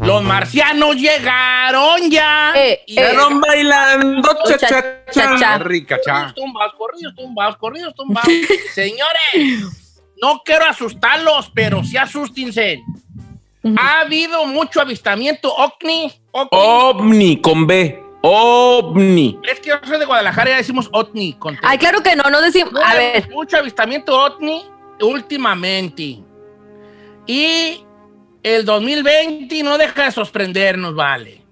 Los marcianos llegaron ya. Eh, y eh. Llegaron bailando cha cha Cha, cha. Rica cha. Corridos tumbados, corridos tumbados, corridos tumbados. Señores, no quiero asustarlos, pero sí asústense. Ha habido mucho avistamiento ovni. ovni. Ovni con B. Ovni. Es que yo soy de Guadalajara y ya decimos ovni. Ay, claro que no, no decimos. A ver, Mucho avistamiento ovni últimamente. Y el 2020 no deja de sorprendernos, vale.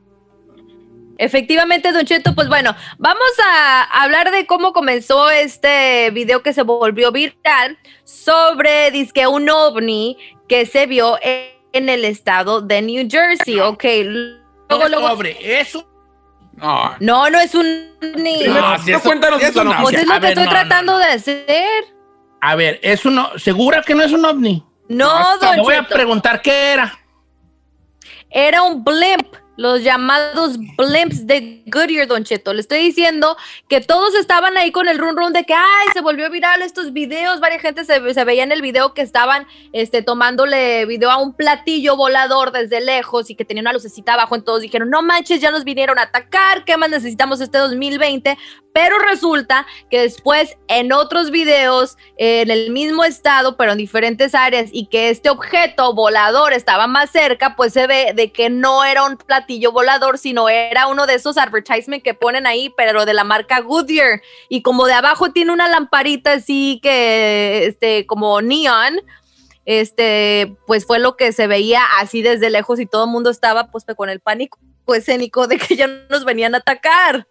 efectivamente, Don Cheto, pues bueno, vamos a hablar de cómo comenzó este video que se volvió viral sobre disque un ovni que se vio en el estado de New Jersey. Ok, No luego, es luego. sobre, es un... No. No, no es un ni. No, No, cuéntanos es esa una- noticia. Pues es lo que ver, estoy no, tratando no, de hacer. A ver, es uno... ¿Segura que no es un ovni? No, Te Don voy a preguntar qué era. Era un blimp, los llamados blimps de Goodyear, Don Cheto. Le estoy diciendo que todos estaban ahí con el run run de que, ay, se volvió viral estos videos. Varias gente se, veía en el video que estaban este, tomándole video a un platillo volador desde lejos y que tenía una lucecita abajo. Entonces dijeron, no manches, ya nos vinieron a atacar. ¿Qué más necesitamos este 2020? Pero resulta que después en otros videos, en el mismo estado, pero en diferentes áreas, y que este objeto volador estaba más cerca, pues se ve de que no era un platillo volador, sino era uno de esos advertisements que ponen ahí, pero de la marca Goodyear. Y como de abajo tiene una lamparita así que, este, como neon, este, pues fue lo que se veía así desde lejos y todo el mundo estaba pues con el pánico escénico de que ya nos venían a atacar.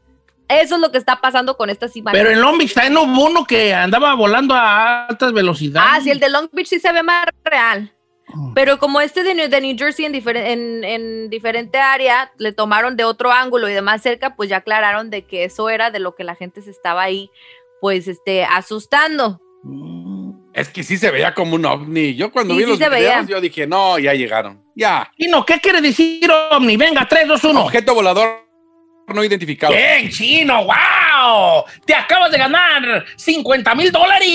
Eso es lo que está pasando con estas imágenes. Pero en Long Beach también hubo uno que andaba volando a altas velocidades. Ah, sí, el de Long Beach sí se ve más real. Mm. Pero como este de New, de New Jersey en, diferen- en, en diferente área, le tomaron de otro ángulo y de más cerca, pues ya aclararon de que eso era de lo que la gente se estaba ahí, pues, este, asustando. Es que sí se veía como un ovni. Yo cuando Sí, vi sí los videos, veía. yo dije, no, ya llegaron. Ya. Chino, ¿qué quiere decir ovni? Venga, 3, 2, 1. Objeto volador no identificado. Bien, chino, wow. Te acabas de ganar 50 mil dólares.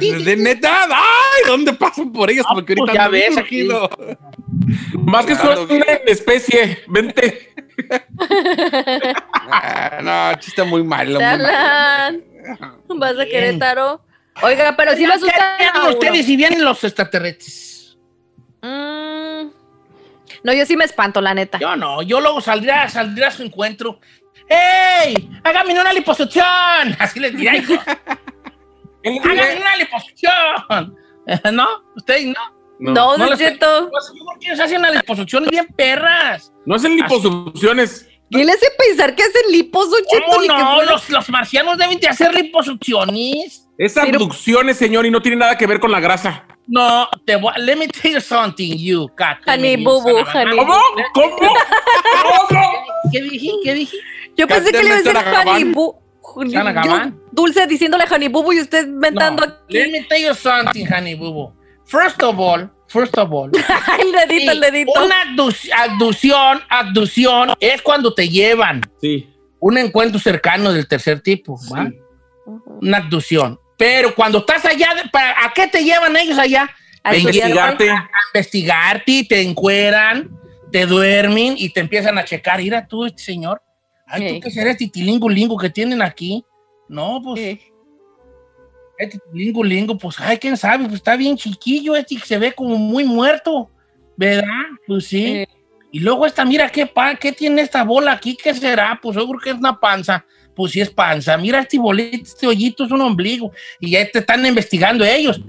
De, de neta, ay, ¿dónde pasan por ellos? Ah, Porque pues ahorita ya ando bien ves aquí. Más que Ando suerte una especie. Vente. Ah, no, chiste muy malo. muy. Vas a Querétaro. Oiga, pero sí lo asustan ¿Qué a harían uno. ustedes si vienen los extraterrestres? Mm. No, yo sí me espanto, la neta. Yo no, yo luego saldría, saldría a su encuentro. ¡Ey! ¡Hágame una liposucción! Así les diría, hijo. ¡Hágame una liposucción! ¿No? ¿Ustedes no? No, no Don les- Cheto. Yo creo que ellos hacen unas liposucciones bien perras. No hacen liposucciones. ¿Quién le hace pensar que hacen lipos, Cheto? ¿Cómo Ni que no? Los, los marcianos deben de hacer liposucciones. Es abducciones, señor, y no tiene nada que ver con la grasa. No, te voy, let me tell you something, you cat. Honey boo boo, honey. ¿Cómo? ¿Cómo? ¿Cómo? ¿Qué dije? ¿Qué dije? Yo pensé que le iba a decir Honey. Boo. Dulce diciéndole Honey Boo y usted inventando No, let aquí. me tell you something, honey boo boo. First of all, first of all. el dedito, el sí, dedito. Una abduc- abducción, abducción es cuando te llevan Sí. un encuentro cercano del tercer tipo, ¿va? Una abducción. Pero cuando estás allá, de- ¿para- ¿a qué te llevan ellos allá? A Investigarte. a investigarte, te encueran, te duermen y te empiezan a checar. Mira tú, este señor. Ay, Sí. ¿tú qué será este tilingo lingo que tienen aquí? No, pues, Sí. este tilingo lingo, pues, ay, quién sabe, pues está bien chiquillo, este se ve como muy muerto, ¿verdad? Pues sí. Sí. Y luego esta, mira, ¿qué, pa, ¿qué tiene esta bola aquí? ¿Qué será? Pues yo creo que es una panza. Pues sí es panza. Mira este bolito, este hoyito es un ombligo. Y ya te están investigando ellos.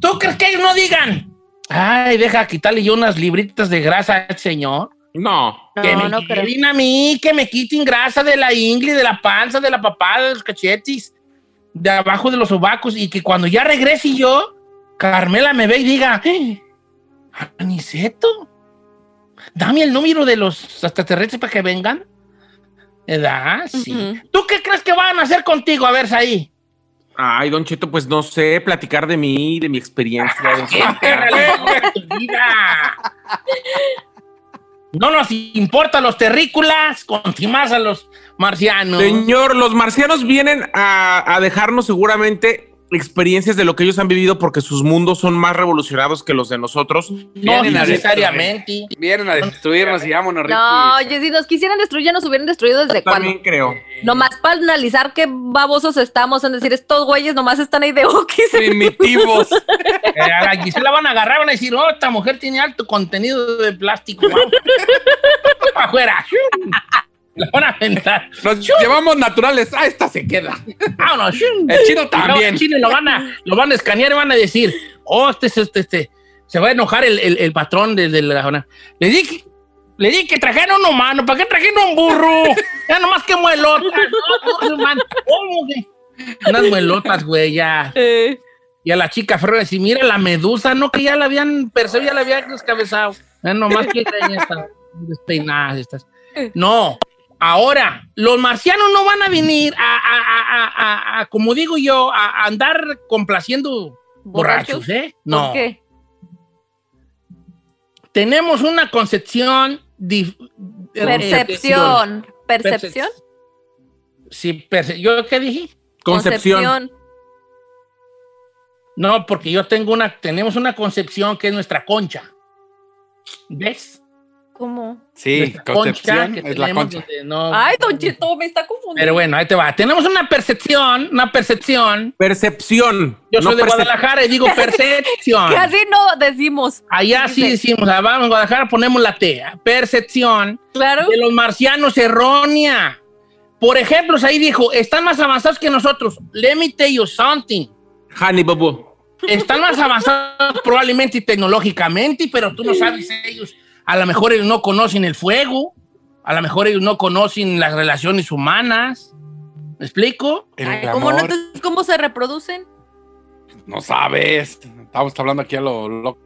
¿Tú crees que ellos no digan? Ay, deja quitarle yo unas libritas de grasa a este señor. No. que No, me no creo. lleven a mí, que me quiten grasa de la ingle, de la panza, de la papada, de los cachetes, de abajo de los sobacos. Y que cuando ya regrese yo, Carmela me ve y diga, "Eh, Aniceto, dame el número de los extraterrestres para que vengan. ¿Verdad? Sí. Ujú. ¿Tú qué crees que van a hacer contigo? A ver, ahí. Ay, Don Cheto, pues no sé, platicar de mí, de mi experiencia. No nos importa los terrícolas, más a los marcianos. Señor, los marcianos vienen a, a dejarnos seguramente experiencias de lo que ellos han vivido porque sus mundos son más revolucionados que los de nosotros. No Vienen a necesariamente. Vienen a destruirnos y vámonos, Ricky. No, oye, si nos quisieran destruir, ya nos hubieran destruido desde cuando. También creo. Nomás para analizar qué babosos estamos en decir, estos güeyes nomás están ahí de okis. Primitivos. Eh, a la Gisela van a agarrar, van a decir, oh, esta mujer tiene alto contenido de plástico. Vamos. Para afuera. La van a aventar. Nos llevamos naturales. Ah, esta se queda. Vámonos. El chino Y también. en Chile lo van a, lo van a escanear y van a decir, oh, este, es este, este. Se va a enojar el, el, el patrón de, de la Le dije, le dije que trajeron un humano, ¿para qué trajeron un burro? Ya nomás que muelotas. Unas muelotas, güey, ya. Eh, Y a la chica Ferro decir, mira la medusa, no que ya la habían perseguido, ya la habían descabezado. Ya nomás que ya están despeinadas estas. No, ahora, los marcianos no van a venir a, a- a- a- a- a, como digo yo, a, a andar complaciendo borrachos, ¿eh? ¿Por No. qué? Tenemos una concepción... dif- eh, Percepción. ¿Percepción? Sí, perce- ¿yo qué dije? Concepción. No, porque yo tengo una, tenemos una concepción que es nuestra concha. ¿Ves? ¿Cómo? Sí, Concepción es la concha. no- Ay, Don Cheto, me está confundiendo. Pero bueno, ahí te va. Tenemos una percepción, una percepción. Percepción. Yo soy no de percep- Guadalajara y digo percepción. Que así no decimos. Allá sí decimos, ah, vamos, en Guadalajara ponemos la T. Percepción Claro. de los marcianos errónea. Por ejemplo, ahí dijo, están más avanzados que nosotros. Let me tell you something. Honey, babu. Están más avanzados probablemente tecnológicamente, pero tú no sabes ellos. A lo mejor ellos no conocen el fuego. A lo mejor ellos no conocen las relaciones humanas. ¿Me explico? Ay, ¿cómo, no, amor. entonces, ¿Cómo se reproducen? No sabes. Estamos hablando aquí a lo loco.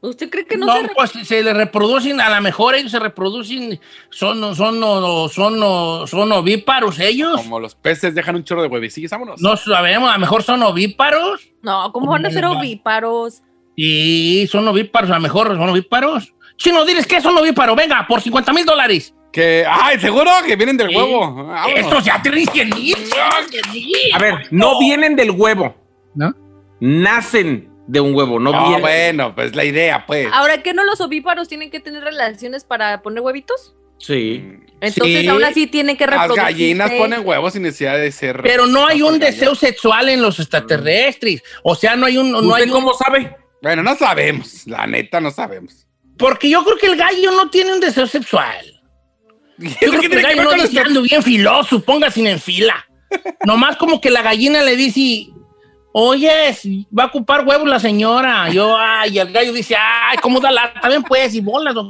¿Usted cree que no, No, se pues se le reproducen, a lo mejor ellos se reproducen, son, son, son, son, son ovíparos ellos. Como los peces dejan un chorro de huevecillos. Vámonos. No sabemos, a lo mejor son ovíparos. No, ¿cómo van a ser ovíparos? Y son ovíparos, a lo mejor son ovíparos. Chino, diles que son ovíparos, venga, por 50 mil dólares. Que, ay, seguro que vienen del huevo. Vámonos. Estos ya tienen 100 mil. A ver, no vienen del huevo. ¿No? Nacen de un huevo, no No, vienen. bueno, pues la idea, pues. Ahora, ¿qué no los ovíparos tienen que tener relaciones para poner huevitos? Sí. Entonces, Sí. aún así tienen que Las reproducirse. gallinas ponen huevos sin necesidad de ser. Pero no hay un Las deseo sexual en los extraterrestres. O sea, no hay un. No ¿Usted hay un- cómo sabe? Bueno, no sabemos. La neta, no sabemos. Porque yo creo que el gallo no tiene un deseo sexual. Yo creo que el que gallo no dice, ando bien filoso, póngase en fila. Nomás como que la gallina le dice, oye, va a ocupar huevos la señora. Yo, ay, el gallo dice, ay, ¿cómo da la? También puedes y bolas.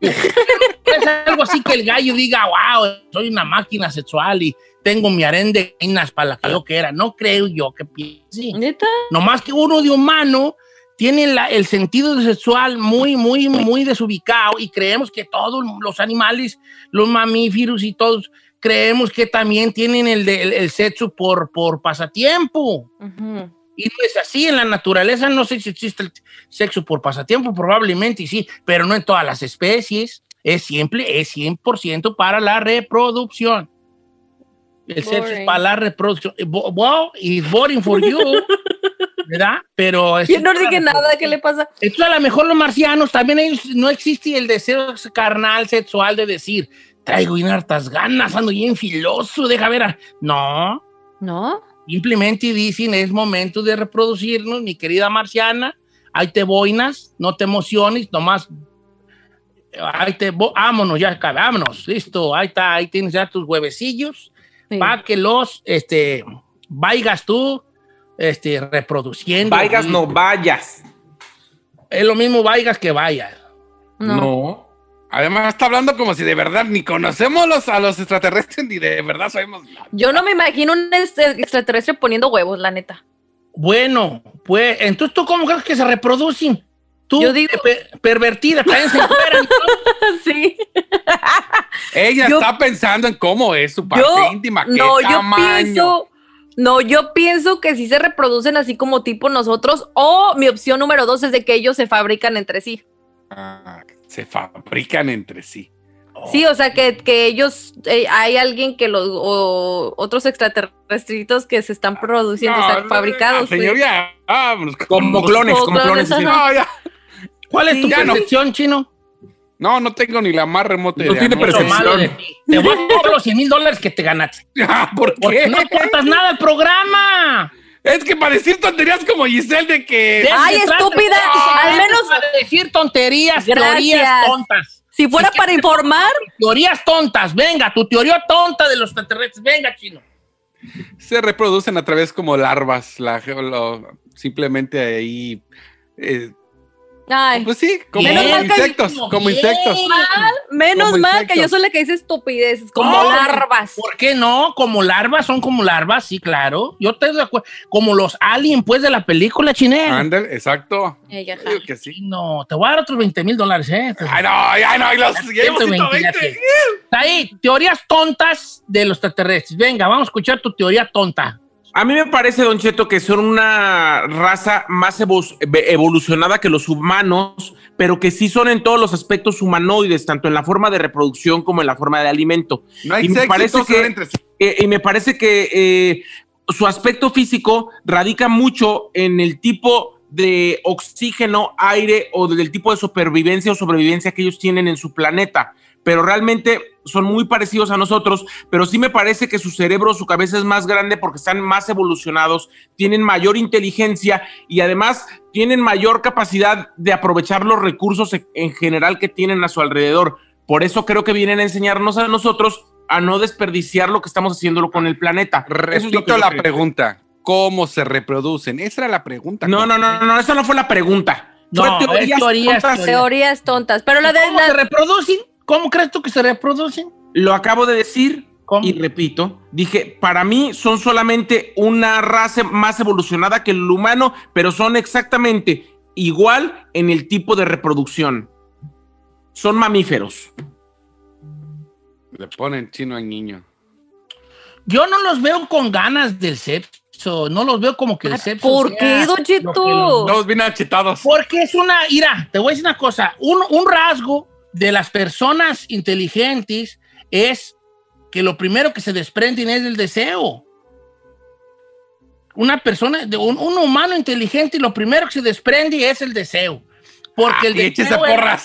Es algo así que el gallo diga, wow, soy una máquina sexual y tengo mi harén de gallinas para la que quiera. No creo yo que piense. ¿Neta? Nomás que uno de humano tiene la- el sentido sexual muy, muy, muy desubicado y creemos que todos los animales, los mamíferos y todos, creemos que también tienen el, de- el- el sexo por, por pasatiempo. Ujú. Y no es así, en la naturaleza no sé si existe el sexo por pasatiempo, probablemente sí, pero no en todas las especies. Es siempre, es 100% para la reproducción. El sexo es Boring. para la reproducción. Wow, it's boring for you, ¿verdad? Pero es Yo no dije nada. ¿qué le pasa? Entonces, a lo mejor los marcianos también ellos, no existe el deseo carnal, sexual de decir, traigo bien hartas ganas, ando bien filoso, deja ver. a-". No, ¿No? simplemente dicen, es momento de reproducirnos, mi querida marciana, ahí te boinas, no te emociones, nomás, ahí te, vámonos ya, vámonos, listo, ahí está, ahí tienes ya tus huevecillos, Sí. para que los, este, vayas tú, este, reproduciendo. Vayas, Y no vayas. Es lo mismo vayas que vayas. No. No. Además, está hablando como si de verdad ni conocemos los, a los extraterrestres ni de verdad sabemos nada. Yo no me imagino un extraterrestre poniendo huevos, la neta. Bueno, pues, entonces, ¿tú cómo crees que se reproducen? Tú, Yo digo- pe- pervertida, también se encueran sí. Ella Yo- está pensando en cómo es su parte Yo, íntima, qué no, yo tamaño. pienso, no, yo pienso que sí se reproducen así como tipo nosotros, o mi opción número dos es de que ellos se fabrican entre sí. Ah, se fabrican entre sí. Sí, o sea, que, que ellos, eh, hay alguien que los, o otros extraterrestritos que se están produciendo, o sea, No, fabricados. pues. Señoría, vámonos. Como clones, Como clones. No, ya. ¿Cuál es Sí, tu ya no. percepción, chino? No, no tengo ni la más remota No idea. tiene ¿no? Lo percepción. Te voy a cobrar los 100 mil dólares que te ganaste. Ah, ¿Por Porque qué? no aportas nada al programa. Es que para decir tonterías como Giselle de que... Ay, estúpida, al menos- Para decir tonterías, Gracias. teorías tontas. Si fuera para informar, Teorías tontas. Venga, tu teoría tonta de los extraterrestres. Venga, chino. se reproducen a través como larvas, la, lo- simplemente ahí, eh, ay, pues sí, como Menos mal que- insectos, como Bien. insectos. menos como mal que yo soy la que dice estupideces, como No, larvas. ¿Por qué no? Como larvas, son como larvas, sí, claro. Yo te acuerdo. Como los aliens, pues, de la película chinel. Ándale, exacto. Ella. Digo que sí. No, te voy a dar otros 20 mil dólares, ¿eh? Ay, no, ay, no, y los llevamos 120, ya 120. sé. Ahí, teorías tontas de los extraterrestres. Venga, vamos a escuchar tu teoría tonta. A mí me parece, Don Cheto, que son una raza más evo- evolucionada que los humanos, pero que sí son en todos los aspectos humanoides, tanto en la forma de reproducción como en la forma de alimento. No hay Y me parece que-. Eh, y me parece que eh, su aspecto físico radica mucho en el tipo de oxígeno, aire o del tipo de supervivencia o sobrevivencia que ellos tienen en su planeta. Pero realmente son muy parecidos a nosotros, pero sí me parece que su cerebro, su cabeza es más grande porque están más evolucionados, tienen mayor inteligencia y además tienen mayor capacidad de aprovechar los recursos en- en general que tienen a su alrededor. Por eso creo que vienen a enseñarnos a nosotros a no desperdiciar lo que estamos haciendo con el planeta. Es Repito la creo. pregunta. ¿Cómo se reproducen? Esa era la pregunta. No, no, no, no, esa no fue la pregunta. Fue No, es teorías, tontas. teorías. Teorías tontas. Pero la de ¿Cómo la- se reproducen? ¿Cómo crees tú que se reproducen? Lo acabo de decir ¿Cómo? y repito. Dije, para mí son solamente una raza más evolucionada que el humano, pero son exactamente igual en el tipo de reproducción. Son mamíferos. Le ponen chino al niño. Yo no los veo con ganas del sexo. No los veo como que el sexo. ¿por qué, Don Cheto? los- Todos bien achetados. Porque es una. Mira, te voy a decir una cosa. Un, un rasgo de las personas inteligentes es que lo primero que se desprenden es el deseo. Una persona, de un, un humano inteligente, lo primero que se desprende es el deseo. Porque el Y échese deseo es- porras.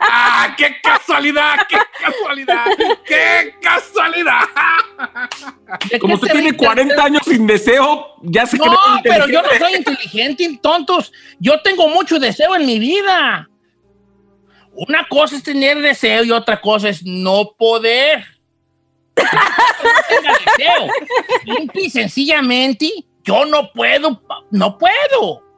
¡Ah! ¡Qué casualidad! ¡Qué casualidad! ¡Qué casualidad! ¿de Como tienes ríe? 40 años sin deseo, ya se No, pero yo no soy inteligente, tontos. Yo tengo mucho deseo en mi vida. Una cosa es tener deseo y otra cosa es no poder. No tenga deseo. Simple y sencillamente, yo no puedo, no puedo.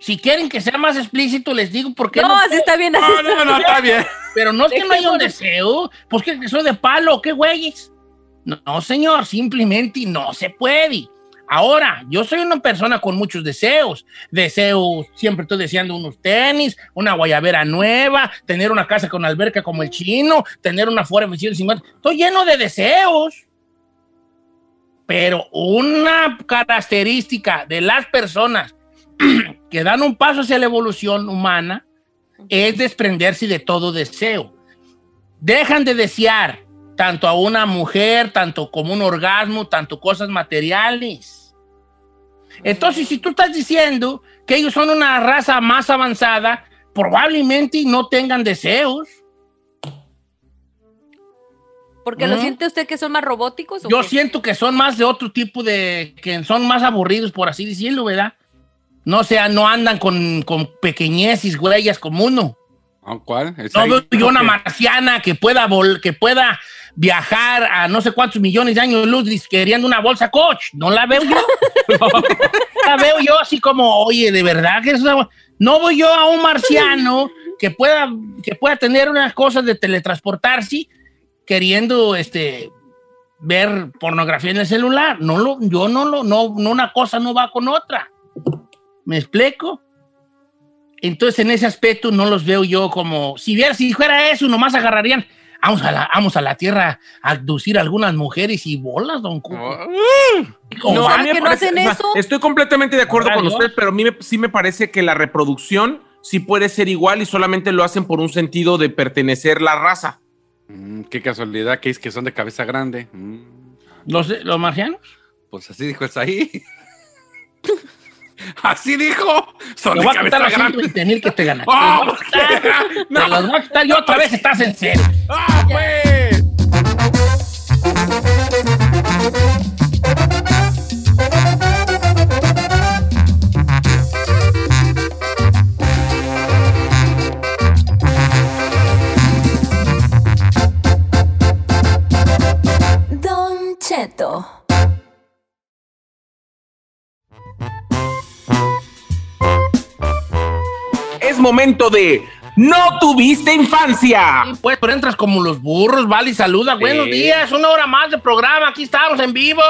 Si quieren que sea más explícito, les digo por qué No, no, así está bien, así No, está no, no, está bien. Pero no es que no haya un deseo, pues que soy de palo, ¿qué güeyes? No, no, señor, simplemente no se puede. Ahora, yo soy una persona con muchos deseos. Deseos, siempre estoy deseando unos tenis, una guayabera nueva, tener una casa con alberca como el chino, tener una Ford F-150. Estoy lleno de deseos. Pero una característica de las personas que dan un paso hacia la evolución humana es desprenderse de todo deseo. Dejan de desear tanto a una mujer, tanto como un orgasmo, tanto cosas materiales. Entonces, si tú estás diciendo que ellos son una raza más avanzada, probablemente no tengan deseos. Porque lo ¿Mm? siente usted que son más robóticos. ¿o Yo qué? siento que son más de otro tipo de, que son más aburridos, por así decirlo, ¿verdad? No sea, no andan con, con pequeñeces, huellas como uno. Ah, ¿Cuál? ¿Es No veo yo una marciana que pueda, vol- que pueda viajar a no sé cuántos millones de años luz queriendo una bolsa coach. No la veo yo. la veo yo así como, oye, de verdad que es una... No voy yo a un marciano que pueda, que pueda tener unas cosas de teletransportarse queriendo este, ver pornografía en el celular. No lo, yo no lo, no, no una cosa no va con otra. ¿Me explico? Entonces, en ese aspecto no los veo yo como, si, viera, si fuera eso, nomás agarrarían, vamos a la, vamos a la tierra a abducir a algunas mujeres y bolas, don Cuco. ¿Cómo No, a mí no hacen sea, eso. Estoy completamente de acuerdo con yo. usted, pero a mí me- sí me parece que la reproducción sí puede ser igual y solamente lo hacen por un sentido de pertenecer la raza. Mm, qué casualidad que es que son de cabeza grande. Mm, ¿Los, los marcianos? pues así dijo es ahí. así dijo. Son Te voy a quitar los grande. 120 mil que te ganaste. ¡Ah, Te ¿por qué? No. los voy a quitar yo otra vez, estás en cero. ¡Ah, pues! Don Cheto. Momento de No tuviste infancia. Sí, pues, pero entras como los burros, vale, y saluda. Buenos días, una hora más de programa, aquí estamos en vivo.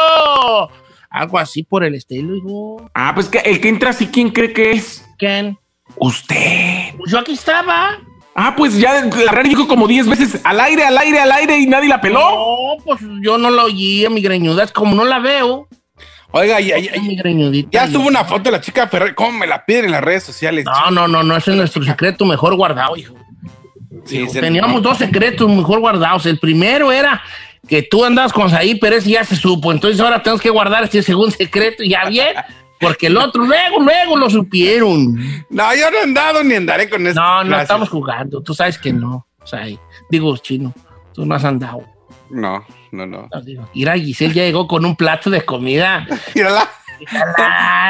Algo así por el estilo, hijo. Ah, pues que el que entra así, ¿quién cree que es? ¿Quién? Usted. Pues yo aquí estaba. Ah, pues ya la radio dijo como 10 veces al aire, al aire, al aire y nadie la peló. No, pues yo no la oí mi greñuda, es como no la veo. Oiga, ya, ya, ya y- subo una foto de la chica Ferrer. ¿Cómo me la piden en las redes sociales? No, no, no, no, ese es nuestro secreto mejor guardado, hijo. Sí, Teníamos dos secretos mejor guardados. El primero era que tú andabas con Saí, pero ese ya se supo. Entonces ahora tenemos que guardar este segundo secreto, ya bien, porque el otro luego, luego lo supieron. No, yo no he andado ni andaré con eso. No, no estamos jugando. Tú sabes que no, Saí. Digo, chino, tú no has andado. No, no, no. Mira, Giselle ya llegó con un plato de comida. Mírala.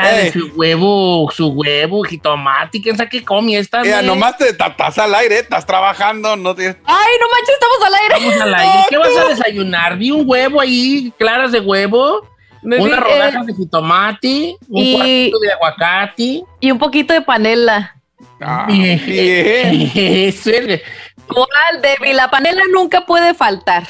Ey. su huevo, su huevo, jitomate, ¿quién sabe qué come esta? Mira, nomás te estás al aire, estás trabajando, no tienes. Ay, no manches, estamos al aire. Vamos al aire. ¿Qué vas a desayunar? Vi un huevo ahí, claras de huevo, Me unas eh, rodajas de jitomate, un y- cuartito de aguacate. y un poquito de panela. Ah, Bien. bien. Eso es. ¿Cuál, Debbie? La panela nunca puede faltar.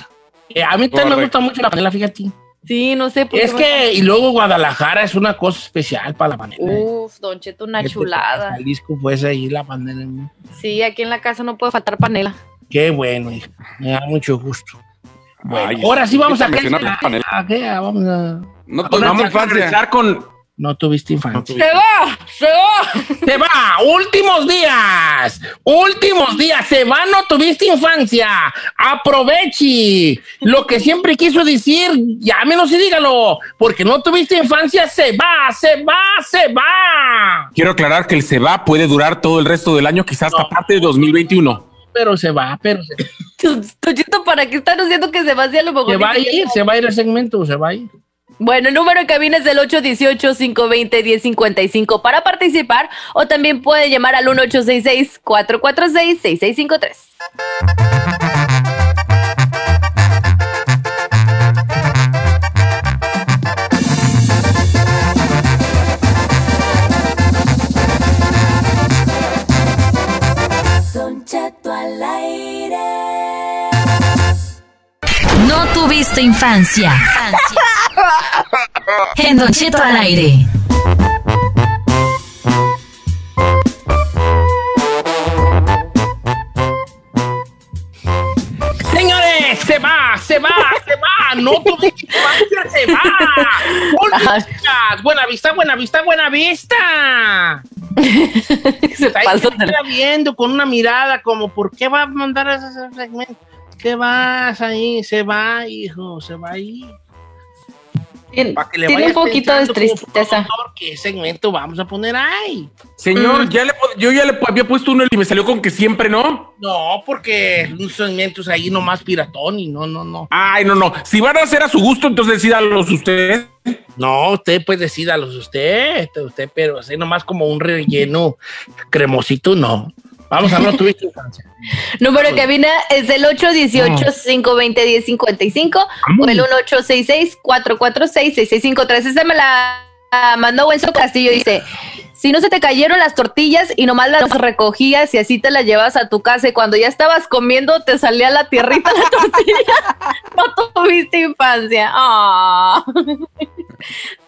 Eh, A mí también me gusta mucho la panela, fíjate. Sí, no sé por Es que, y luego Guadalajara es una cosa especial para la panela. Uf, Don Cheto, una Este, chulada. Jalisco, pues ahí la panela. Sí, aquí en la casa no puede faltar panela. Qué bueno, hija. Me da mucho gusto. Bueno, Ay, ahora sí vamos a... ¿A, panela. a qué? Ah, Vamos a... No Pues vamos a regresar con No tuviste infancia. ¡Se va! ¡Se va! Se va, últimos días, últimos días, se va, no tuviste infancia, aproveche lo que siempre quiso decir, llámenos y dígalo, porque no tuviste infancia, se va, se va, se va, Quiero aclarar que el se va puede durar todo el resto del año, quizás hasta No. parte de 2021. pero se va, pero se, Don Cheto, ¿para qué están haciendo que se va? Si a lo mejor se va a ir, se va a ir el segmento, se va a ir. Bueno, el número de cabina es del 818-520-1055 para participar o también puede llamar al 1866-446-6653. Don Cheto al aire. No tuviste infancia. En Don Cheto al aire. Señores, se va, se va, se va, no tuviste infancia, se va. Buena vista, buena vista, buena vista. Se queda viendo con una mirada como, ¿por qué va a mandar ese segmento? ¿Qué vas ahí? Se va, hijo, se va ahí. Tiene, Para que le tiene un poquito de tristeza. ¿Qué segmento vamos a poner ahí? Señor, Mm. ya le, yo ya le había puesto uno y me salió con que siempre no. No, porque un segmento es ahí nomás piratón y no, no, no. Ay, no, no. Si van a hacer a su gusto, entonces decídalos usted. No, usted pues decídalos usted, usted, pero así nomás como un relleno cremosito, no. Vamos a no tuviste infancia. Número de cabina es del 818-520-1055 o el 1866-446-6653. Esa me la ah, mandó Wenzo Castillo. Dice, si no se te cayeron las tortillas y nomás las recogías y así te las llevas a tu casa y cuando ya estabas comiendo te salía la tierrita la tortilla, no tuviste infancia. Ah.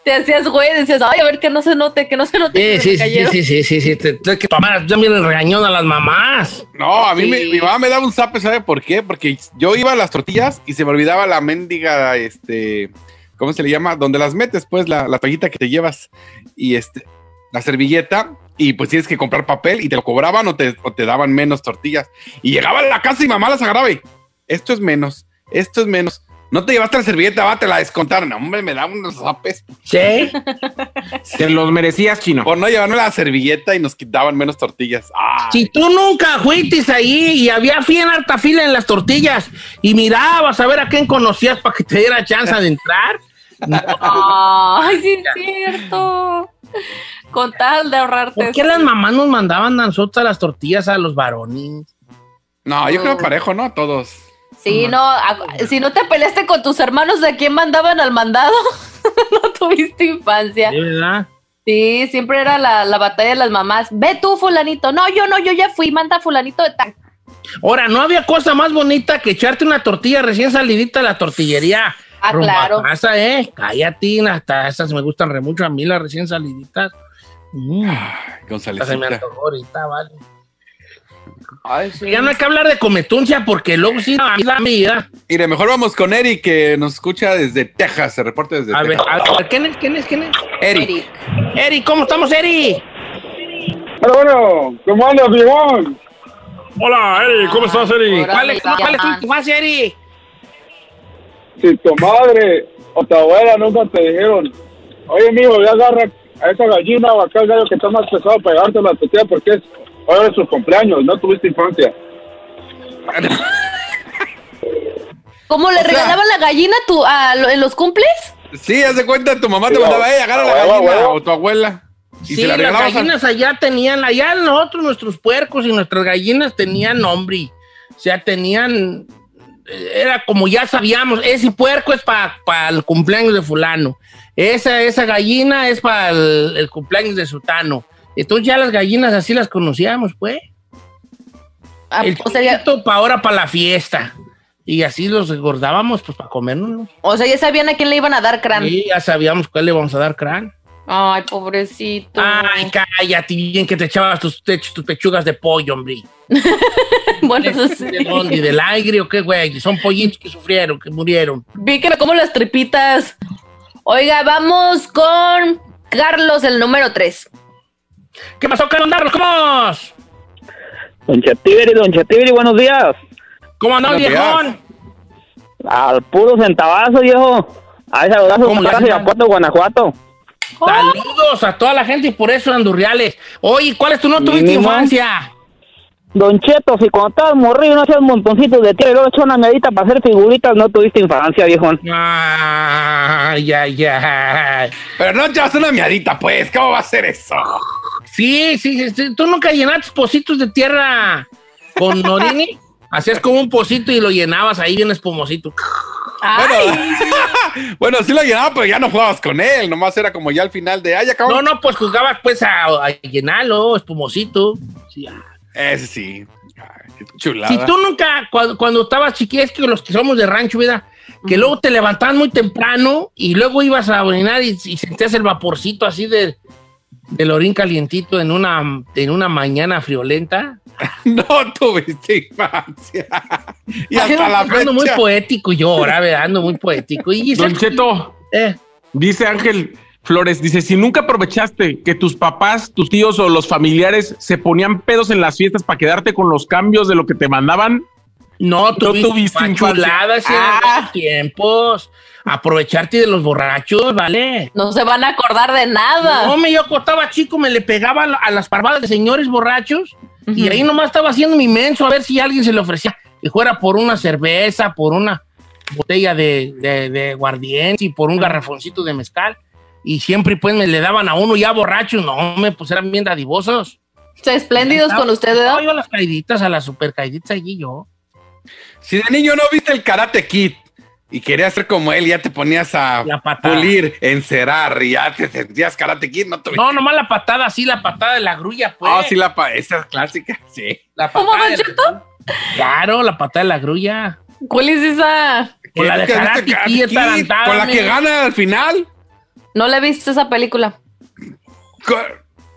Te hacías güey, decías, ay, a ver que no se note, que no se note. Sí, sí, sí, cayeron". sí, sí, sí, sí, te- te- que tomar también el regañón a las mamás. No, a mí Sí. me- mi mamá me daba un zape, ¿sabe por qué? Porque yo iba a las tortillas y se me olvidaba la mendiga, este, ¿cómo se le llama? Donde las metes, pues, la, la toallita que te llevas y este, la servilleta. y pues tienes que comprar papel y te lo cobraban o te, o te daban menos tortillas. Y llegaba a la casa y mamá las agarraba y esto es menos, esto es menos. No te llevaste la servilleta, va, te la descontaron. No, hombre, me daban unos zapes Sí. Te los merecías, chino. por no llevarme la servilleta y nos quitaban menos tortillas. Ay, Si tú nunca fuiste ahí y había bien harta fila en las tortillas y mirabas a ver a quién conocías para que te diera chance de entrar. Ay, sí es cierto. Con tal de ahorrarte. ¿Por qué las mamás nos mandaban a nosotros las tortillas a los varones? No, yo creo parejo, ¿no? Todos. Sí, no, a- si no te peleaste con tus hermanos, ¿de quién mandaban al mandado? no tuviste infancia. ¿De verdad? Sí, siempre era la, la batalla de las mamás. Ve tú, fulanito. No, yo no, yo ya fui, manda a fulanito de tal. Ahora, no había cosa más bonita que echarte una tortilla recién salidita de la tortillería. Ah, Rumbo a claro. casa, ¿eh? Cállate, hasta esas me gustan re mucho a mí, las recién saliditas. Mm, Con hasta se me antojó ahorita, vale. Ya no hay que hablar de cometuncia porque luego sí, a mí la vida. Mire, mejor vamos con Eric, que nos escucha desde Texas, se reporta desde A ver, Texas. a ver, ¿quién es? ¿Quién es? ¿Quién es? Eric. Eric. Eri, ¿cómo estamos, Eri? Pero bueno, ¿cómo andas, viejón? Hola, Eri, ¿cómo estás, Eri? Hola, ¿Cuál es, cuál es tu Yaman. infancia, Eri? Si tu madre o tu abuela nunca te dijeron, oye, mijo, ya agarra a esa gallina o acá el gallo que está más pesado para pegarte la tetilla porque es hora de sus cumpleaños, no tuviste infancia. ¿Cómo le O sea- regalaban la gallina tú, a en los cumples? Sí, haz de cuenta, tu mamá te mandaba, a- eh, agarra la gallina, o tu abuela. Y Sí, las a- gallinas allá tenían, allá nosotros, nuestros puercos y nuestras gallinas tenían nombre. O sea, tenían, eh, era como ya sabíamos, ese puerco es para el cumpleaños de fulano. Esa, esa gallina es para el, el cumpleaños de sutano. Entonces ya las gallinas así las conocíamos, pues. Ah, El o, sea, para ahora para la fiesta. Y así los engordábamos, pues para comernos. o sea, ya sabían a quién le iban a dar crán. Y ya sabíamos cuál le vamos a dar crán. Ay, pobrecito. Ay, cállate, bien que te echabas tus, te- tus pechugas de pollo, hombre. bueno, eso sí. ¿De dónde? ¿Del aire o qué, güey? Son pollitos que sufrieron, que murieron. Vi que me como las tripitas. Oiga, vamos con Carlos, el número 3. ¿Qué pasó, Carlos Carlos? ¿Cómo vamos? Don Chetiberi, Don Chetiberi, buenos días. ¿Cómo andamos, viejón? Al puro centavazo, viejo. A ese abrazo ¿Cómo hacen? Irapuato, Guanajuato. Saludos a toda la gente y por eso andurriales. Oye, ¿cuál es tu no tuviste infancia? Don Cheto, si cuando estabas morrido no hacías montoncitos de tierra y luego echas una miadita para hacer figuritas, no tuviste infancia, viejón. Ay, ay, ay. Pero no echabas una miadita, pues, ¿cómo va a ser eso? Sí, sí, sí, sí. Tú nunca llenaste pocitos de tierra con Norini. Hacías como un pocito y lo llenabas ahí bien espumosito. Ay, Bueno, sí lo llenaba, pero ya no jugabas con él, nomás era como ya al final de, ay, acabó. No, no, pues jugabas pues a, a llenarlo, espumosito. Sí, ah. Ese sí. Ay, chulada. Si tú nunca, cuando, cuando estabas chiquillo, es que los que somos de rancho, ¿verdad? Que luego te levantabas muy temprano y luego ibas a orinar y, y sentías el vaporcito así de, del orín calientito en una, en una mañana friolenta. No tuviste infancia. y hasta la fecha. Ando muy poético yo ahora, ¿verdad? Ando muy poético. Y Don Cheto, eh, dice Ángel Flores, dice, si nunca aprovechaste que tus papás, tus tíos o los familiares se ponían pedos en las fiestas para quedarte con los cambios de lo que te mandaban, no, tuviste, tuviste chuladas en Ah. aquellos tiempos. Aprovecharte de los borrachos, ¿vale? no se van a acordar de nada. No, me yo cuando estaba chico, me le pegaba a las parvadas de señores borrachos y ahí nomás estaba haciendo mi menso a ver si alguien se le ofrecía que fuera por una cerveza, por una botella de, de, de guardiente y por un garrafoncito de mezcal. Y siempre pues me le daban a uno ya borracho, no, me pues eran bien dadivosos. O sea, espléndidos con usted, No, ¿verdad? yo a las caiditas, a las super caiditas allí yo. Si de niño no viste el Karate Kid y querías ser como él, ya te ponías a pulir, encerar y ya te sentías Karate Kid, no tuviste. No, nomás la patada así, la patada de la grulla, pues. Ah, sí, la esa es clásica, sí. La ¿Cómo, patada Don de la- Cheto? Claro, la patada de la grulla. ¿Cuál es esa? Con la de ¿Qué- qué Karate Kid, Con la que gana al final. No la he visto esa película.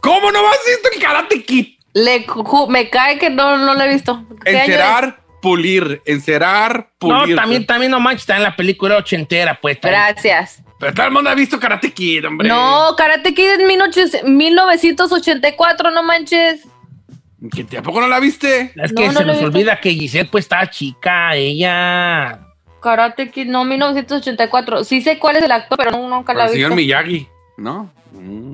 ¿Cómo no has visto el Karate Kid? Le, me cae que no, no la he visto. ¿Qué año es? Encerar, pulir, No, pulir. también, también no manches, está en la película ochentera, pues. también. Gracias. Pero todo el mundo ha visto Karate Kid, hombre. No, Karate Kid en 18- 1984, no manches. ¿Que tampoco no la viste? Es que no se nos visto. olvida que Giselle pues estaba chica, ella. Karate Kid, no, 1984. Sí sé cuál es el actor, pero no- nunca Con la el he señor visto. Miyagi, ¿no? Mm.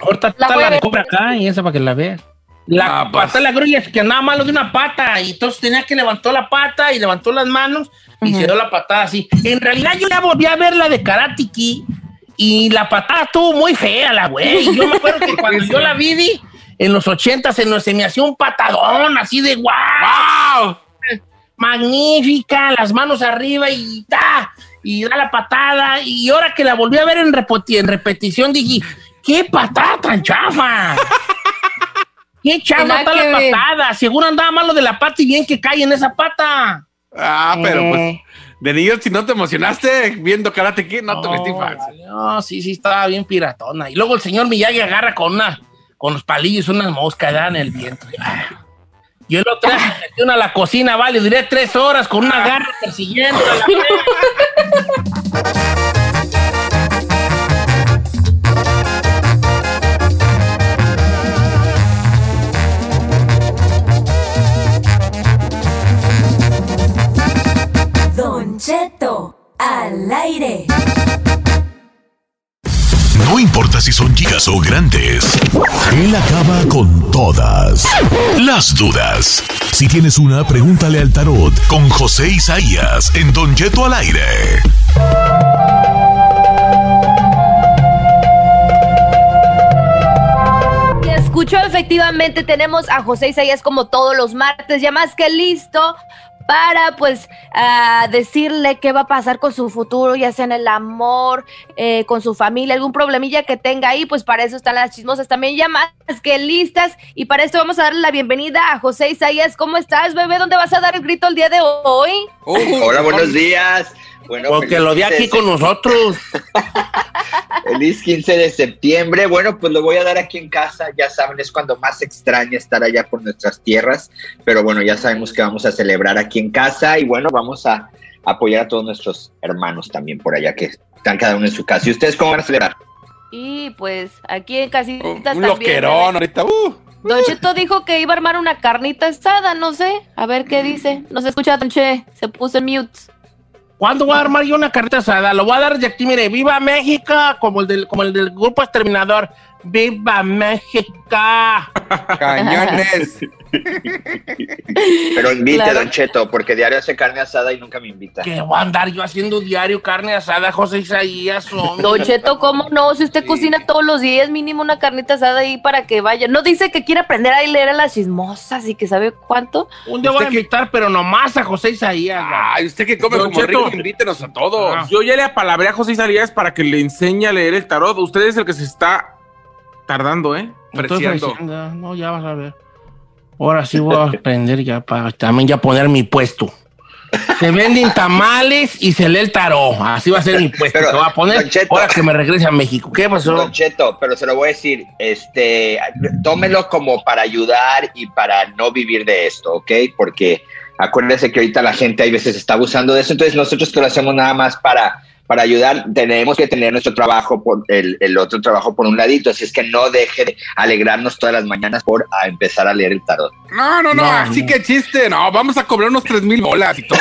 Ahorita La está la de acá y esa para que la veas. La Ah, pues. pata de la grulla es que andaba malo de una pata y entonces tenía que levantó la pata y levantó las manos y se dio la patada así. En realidad yo ya volví a ver la de Karate Kid y la patada estuvo muy fea, la güey. Yo me acuerdo que cuando yo la vi, vi, en los 80 se, nos- se me hacía un patadón así de guau. ¡Wow! magnífica, las manos arriba y da, y da la patada. Y ahora que la volví a ver en, en repetición, dije, ¡qué patada tan chafa! ¡Qué Nada está la ver. patada! Seguro andaba malo de la pata y bien que cae en esa pata. Ah, pero pues, Eh. de niño, si no te emocionaste viendo Karate Kid, no, tuviste infancia. vale, no, sí, sí, estaba bien piratona. Y luego el señor Miyagi agarra con una, con los palillos unas moscas en el viento. Ah. Yo el otro día metí una a la cocina, vale, duré tres horas con una garra persiguiendo a la Don Cheto al aire. No importa si son chicas o grandes, él acaba con todas las dudas. Si tienes una, pregúntale al tarot con José Isaías en Don Cheto al aire. Escuchó efectivamente, tenemos a José Isaías como todos los martes, ya más que listo para pues ah, decirle qué va a pasar con su futuro, ya sea en el amor, eh, con su familia, algún problemilla que tenga ahí, pues para eso están las chismosas también ya más que listas. Y para esto vamos a darle la bienvenida a José Isaías. ¿Cómo estás, bebé? ¿Dónde vas a dar el grito el día de hoy? Uy, Hola, buenos días. Bueno, Porque lo 15 aquí con nosotros. Feliz 15 de septiembre. Bueno, pues lo voy a dar aquí en casa. Ya saben, es cuando más extraña estar allá por nuestras tierras. Pero bueno, ya sabemos que vamos a celebrar aquí en casa. Y bueno, vamos a apoyar a todos nuestros hermanos también por allá que están cada uno en su casa. ¿Y ustedes cómo van a celebrar? Y pues aquí en casitas un también. loquerón ahorita. Uh. Don Cheto dijo que iba a armar una carnita asada, no sé. A ver qué dice. No se escucha, Don Che. Se puso en mute. ¿Cuándo voy a armar yo una carta asada? Lo voy a dar de aquí, mire, ¡Viva México! Como el del, como el del grupo exterminador. ¡Viva México! Cañones. Pero invite, Claro. Don Cheto, porque diario hace carne asada y nunca me invita. Que voy a andar yo haciendo diario carne asada, José Isaías. hombre. Don Cheto, ¿cómo no? Si usted Sí. cocina todos los días, mínimo una carnita asada ahí para que vaya. No dice que quiere aprender a leer a las chismosas y que sabe cuánto. Un día voy a ¿Usted qué? invitar, pero nomás a José Isaías. Ay, usted que come Don como Cheto. rico, invítenos a todos. Ah. Yo ya le apalabré a José Isaías para que le enseñe a leer el tarot. Usted es el que se está tardando, ¿eh? Preciando. ofreciendo. No, ya vas a ver. Ahora sí voy a aprender ya para también ya poner mi puesto. Se venden tamales y se lee el tarot. Así va a ser mi puesto. Pero, que voy a poner Cheto. ahora que me regrese a México. ¿Qué pasó? Don Cheto, pero se lo voy a decir, este, tómelo como para ayudar y para no vivir de esto, ¿ok? Porque acuérdense que ahorita la gente hay veces está abusando de eso, entonces nosotros que lo hacemos nada más para, para ayudar, tenemos que tener nuestro trabajo, por el, el otro trabajo por un ladito, así es que no deje de alegrarnos todas las mañanas por a empezar a leer el tarot. No, no, no, No, así no. que chiste. No, vamos a cobrar unos tres mil bolas y todo.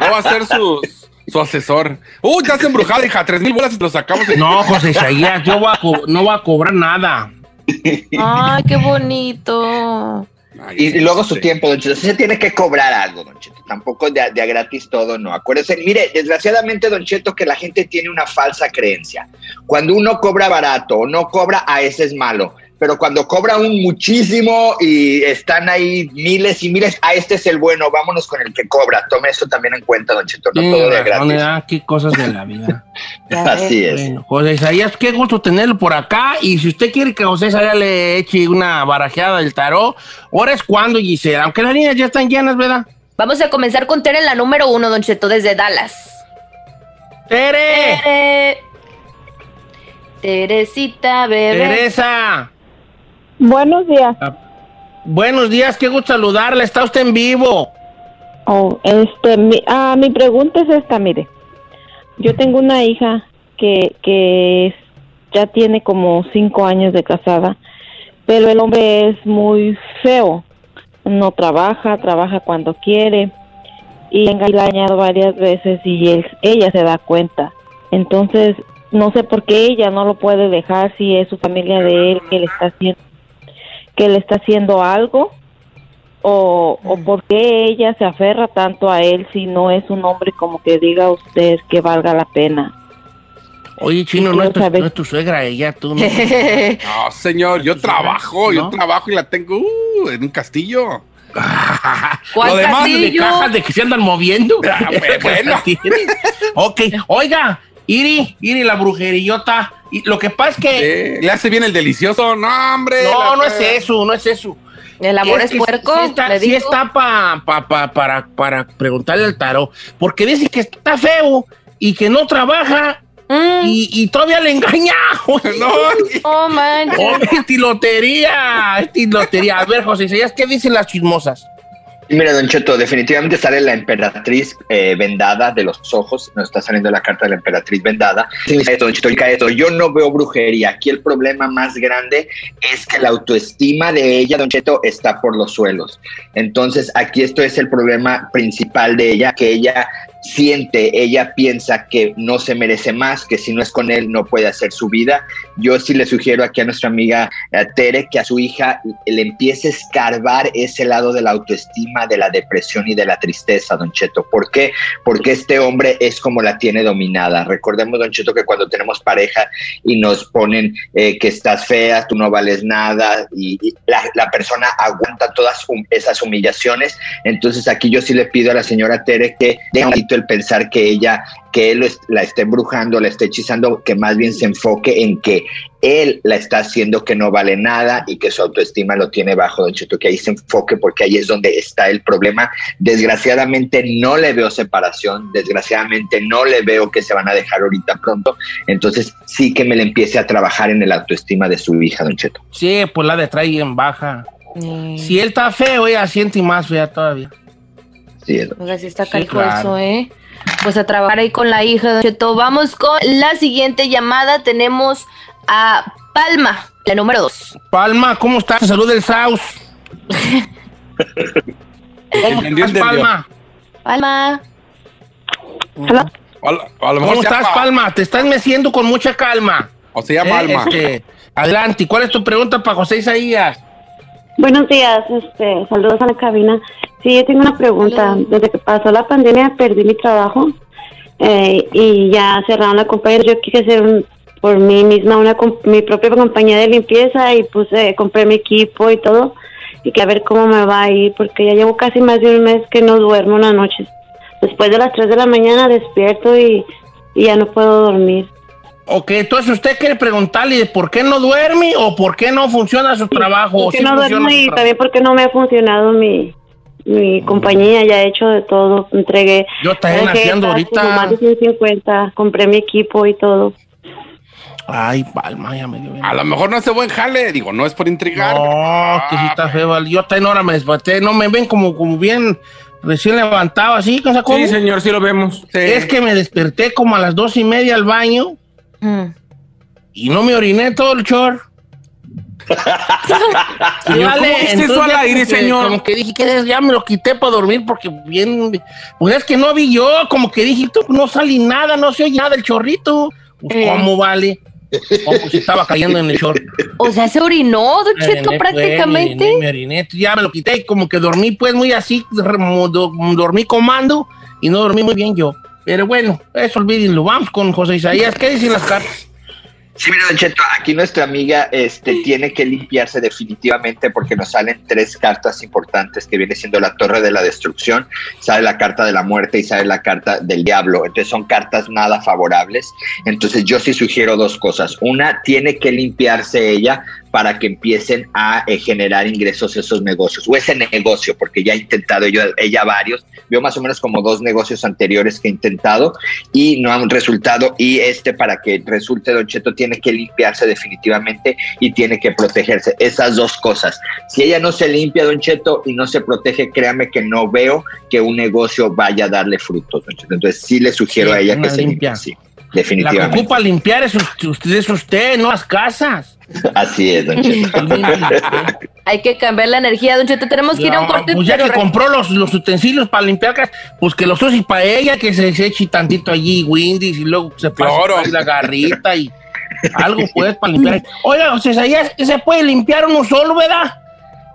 No va a ser su, su asesor. Uy, ya se embrujada, hija. Tres mil bolas y lo sacamos. en- No, José Isaías, yo voy a no voy a cobrar nada. Ay, qué bonito. Y, luego su tiempo, Don Cheto. Se tiene que cobrar algo, Don Cheto. Tampoco de, a- de a gratis todo, no. Acuérdense, mire, desgraciadamente, Don Cheto, que la gente tiene una falsa creencia. Cuando uno cobra barato o no cobra, a ese es malo. Pero cuando cobra un muchísimo y están ahí miles y miles, a este es el bueno, vámonos con el que cobra. Tome eso también en cuenta, Don Cheto, no todo de gratis. ¿verdad? Qué cosas de la vida. Así es. Bueno, José Isaías, qué gusto tenerlo por acá. Y si usted quiere que José Isaías le eche una barajeada del tarot, ahora es cuando, Gisela. Aunque las líneas ya están llenas, ¿verdad? Vamos a comenzar con Tere en la número uno, Don Cheto, desde Dallas. ¡Tere! Tere. Teresita, bebé. ¡Teresa! Buenos días. Buenos días, qué gusto saludarla. Está usted en vivo. Oh, este, mi, ah, mi pregunta es esta, mire. Yo tengo una hija que, que ya tiene como cinco años de casada, pero el hombre es muy feo. No trabaja, trabaja cuando quiere y la ha engañado varias veces y él, ella se da cuenta. Entonces, no sé por qué ella no lo puede dejar si es su familia de él que le está haciendo que le está haciendo algo o, o por qué ella se aferra tanto a él si no es un hombre como que diga usted que valga la pena. Oye, Chino, no es, tu, no es tu suegra ella, tú no. No, señor, yo trabajo, yo ¿No? trabajo y la tengo uh, en un castillo. ¿Cuál Lo demás de castillo? cajas de que se andan moviendo. Ah, bueno. ok, oiga, Iri, Iri, la brujerillota. Y lo que pasa es que. Eh, le hace bien el delicioso. No, hombre. no, la- no es eso, no es eso. El amor es, que puerco. Sí está, le sí digo. está pa- pa- pa- para, para preguntarle al tarot. Porque dice que está feo y que no trabaja Mm. y, y todavía le engaña. No, Oh, manches. Oh, es lotería, es lotería. A ver, José Isaías, ¿qué dicen las chismosas? Mira, Don Cheto, definitivamente sale la emperatriz eh, vendada de los ojos. Nos está saliendo la carta de la emperatriz vendada. Esto, Don Cheto, esto. Yo no veo brujería. Aquí el problema más grande es que la autoestima de ella, Don Cheto, está por los suelos. Entonces, aquí esto es el problema principal de ella, que ella siente, ella piensa que no se merece más, que si no es con él no puede hacer su vida. Yo sí le sugiero aquí a nuestra amiga eh, Tere que a su hija le empiece a escarbar ese lado de la autoestima, de la depresión y de la tristeza, Don Cheto. ¿Por qué? Porque este hombre es como la tiene dominada. Recordemos, Don Cheto, que cuando tenemos pareja y nos ponen eh, que estás fea, tú no vales nada y, la, persona aguanta todas esas humillaciones. Entonces aquí yo sí le pido a la señora Tere que deje un poquito el pensar que ella, que él la esté embrujando, la esté hechizando, que más bien se enfoque en que él la está haciendo que no vale nada y que su autoestima lo tiene bajo, Don Cheto, que ahí se enfoque porque ahí es donde está el problema. Desgraciadamente no le veo separación, desgraciadamente no le veo que se van a dejar ahorita pronto, entonces sí que me le empiece a trabajar en el autoestima de su hija, Don Cheto. Sí, pues la de trae en baja. Mm. Si él está feo, ella siente más fea todavía. Sí, es- Oiga, sí está Sí, claro. eso, ¿eh? Pues a trabajar ahí con la hija, Don Cheto. Vamos con la siguiente llamada. Tenemos a Palma, la número dos. Palma, ¿cómo estás? Salud del Saus. ¿Cómo Entendió, estás, entendió. Palma? Palma. O a, o a lo mejor ¿Cómo estás, Palma? Te estás meciendo con mucha calma. O se llama Eh, Alma. este, adelante, ¿cuál es tu pregunta para José Isaías? Buenos días, este, saludos a la cabina. Sí, yo tengo una pregunta. Desde que pasó la pandemia perdí mi trabajo eh, y ya cerraron la compañía. Yo quise hacer un- por mí misma una mi propia compañía de limpieza y puse, compré mi equipo y todo y que a ver cómo me va a ir porque ya llevo casi más de un mes que no duermo en las noches. Después de las 3 de la mañana despierto y, y ya no puedo dormir. Ok, entonces usted quiere preguntarle por qué no duerme o por qué no funciona su trabajo. Porque sí no duermo y también porque no me ha funcionado mi, mi compañía, ya he hecho de todo, entregué. Yo también haciendo ahorita. Más de 150, compré mi equipo y todo. Ay, Palma, ya me dio bien. A lo mejor no hace buen jale. Digo, no es por intrigar. No, que sí está feo. Yo también ahora me desperté. No me ven como, como bien recién levantado, así, cosa como. Sí, señor, sí lo vemos. Sí. Es que me desperté como a las dos y media al baño Mm. y no me oriné todo el chor. Señor, ¿cómo dice eso al aire, como que- señor? Como que dije que ya me lo quité para dormir porque bien. Pues es que no vi yo, como que dije, tú, no salí nada, no se oye nada el chorrito. Pues, Eh. ¿cómo vale? Oh, pues estaba cayendo en el chor. O sea, se orinó, Cheto, pues, prácticamente. me oriné. Ya me lo quité y como que dormí pues muy así, dormí comando y no dormí muy bien yo. Pero bueno, eso olvídenlo. Vamos con José Isaías. ¿Qué dicen las cartas? Sí, mira, Don Cheto, aquí nuestra amiga este, tiene que limpiarse definitivamente porque nos salen tres cartas importantes que viene siendo la torre de la destrucción, sale la carta de la muerte y sale la carta del diablo. Entonces son cartas nada favorables. Entonces yo sí sugiero dos cosas. Una, tiene que limpiarse ella para que empiecen a eh, generar ingresos esos negocios o ese negocio, porque ya ha intentado ella, ella varios. Veo más o menos como dos negocios anteriores que he intentado y no han resultado. Y este, para que resulte, Don Cheto, tiene que limpiarse definitivamente y tiene que protegerse. Esas dos cosas. Si ella no se limpia, Don Cheto, y no se protege, créame que no veo que un negocio vaya a darle frutos, Don Cheto. Entonces, sí le sugiero Sí, a ella que se limpie. Sí. La que definitivamente. ocupa limpiar es usted, es usted, no las casas. Así es, Don Cheto. Hay que cambiar la energía, Don Cheto. Tenemos que ir a un corte. pues ya que re- compró los, los utensilios para limpiar pues que los use para ella, que se, se eche tantito allí Windy's y luego se pase Claro. la garrita y algo pues para limpiar. Oiga, o sea, ya se puede limpiar uno solo, ¿verdad?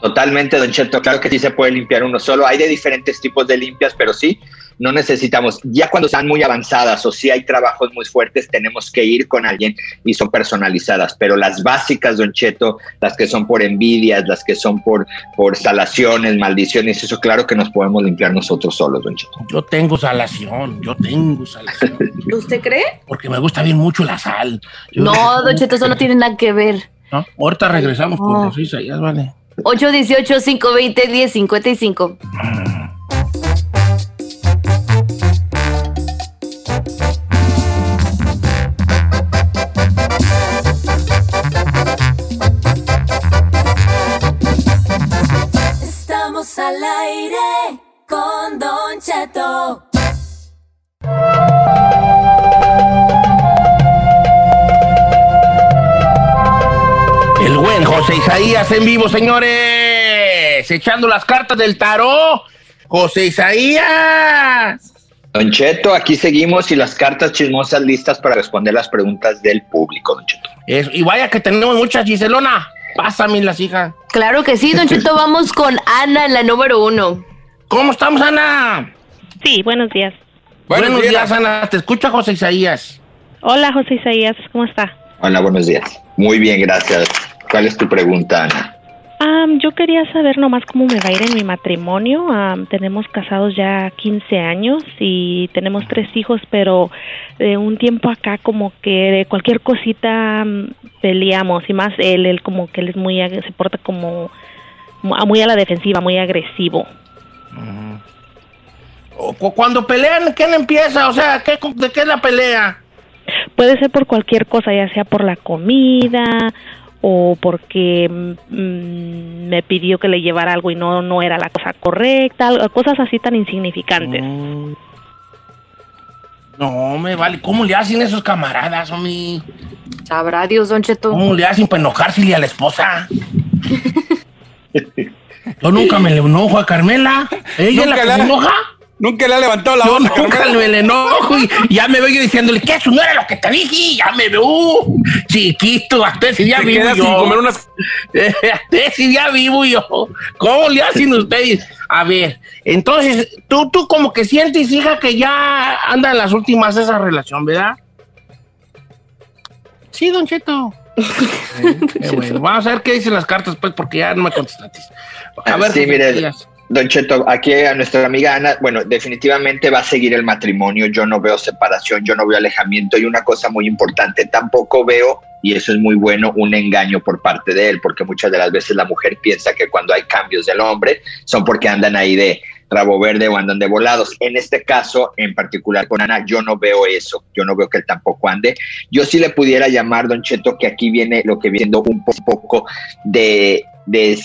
Totalmente, Don Cheto. Claro que sí se puede limpiar uno solo. Hay de diferentes tipos de limpias, pero sí, no necesitamos. Ya cuando están muy avanzadas o si hay trabajos muy fuertes, tenemos que ir con alguien y son personalizadas. Pero las básicas, Don Cheto, las que son por envidias, las que son por, por salaciones, maldiciones, eso claro que nos podemos limpiar nosotros solos, Don Cheto. Yo tengo salación, yo tengo salación, ¿Usted cree? porque me gusta bien mucho la sal. Yo- No, Don Cheto, eso no tiene nada que ver. ¿No? Ahorita regresamos No. con los vale. 818-520-1055. Estamos al aire con Don Cheto. José Isaías en vivo, señores. Echando las cartas del tarot. José Isaías. Don Cheto, aquí seguimos y las cartas chismosas listas para responder las preguntas del público, Don Cheto. Eso, y vaya que tenemos muchas, Giselona. Pásame las hijas. Claro que sí, Don Cheto. Vamos con Ana la número uno. ¿Cómo estamos, Ana? Sí, buenos días. Buenos, días. Ana. Te escucha José Isaías. Hola, José Isaías, ¿cómo está? Hola, buenos días. Muy bien, gracias. ¿Cuál es tu pregunta, Ana? Am, yo quería saber nomás cómo me va a ir en mi matrimonio. Am, tenemos casados ya 15 años y tenemos tres hijos, pero de un tiempo acá como que de cualquier cosita am, peleamos y más él, él como que él es muy, se porta como mu- muy a la defensiva, muy agresivo. O cu- Cuando pelean, ¿quién empieza? O sea, ¿qué, ¿de qué es la pelea? Puede ser por cualquier cosa, ya sea por la comida o porque mm, me pidió que le llevara algo y no no era la cosa correcta, cosas así tan insignificantes. No, me vale. ¿Cómo le hacen esos camaradas, homie? Sabrá Dios, Don Cheto. ¿Cómo le hacen para enojársele a la esposa? Yo nunca me le enojo a Carmela. ¿Ella es la que le se enoja? Nunca le ha levantado la voz nunca me le enojo y ya me veo yo diciéndole que eso no era lo que te dije. Ya me veo uh, chiquito, hasta ese día vivo yo. sin comer unas hasta ese día vivo yo. ¿Cómo le hacen ustedes? A ver, entonces, tú, tú como que sientes, hija, que ya anda en las últimas esa relación, ¿verdad? Sí, Don Cheto. Qué bueno. Vamos a ver qué dicen las cartas, pues, porque ya no me contestaste. A ver, sí, mire. Don Cheto, aquí a nuestra amiga Ana, bueno, definitivamente va a seguir el matrimonio, yo no veo separación, yo no veo alejamiento y una cosa muy importante, tampoco veo, y eso es muy bueno, un engaño por parte de él, porque muchas de las veces la mujer piensa que cuando hay cambios del hombre son porque andan ahí de rabo verde o andan de volados. En este caso, en particular con Ana, yo no veo eso, yo no veo que él tampoco ande. Yo sí le pudiera llamar, Don Cheto, que aquí viene lo que viene siendo un po- poco de, de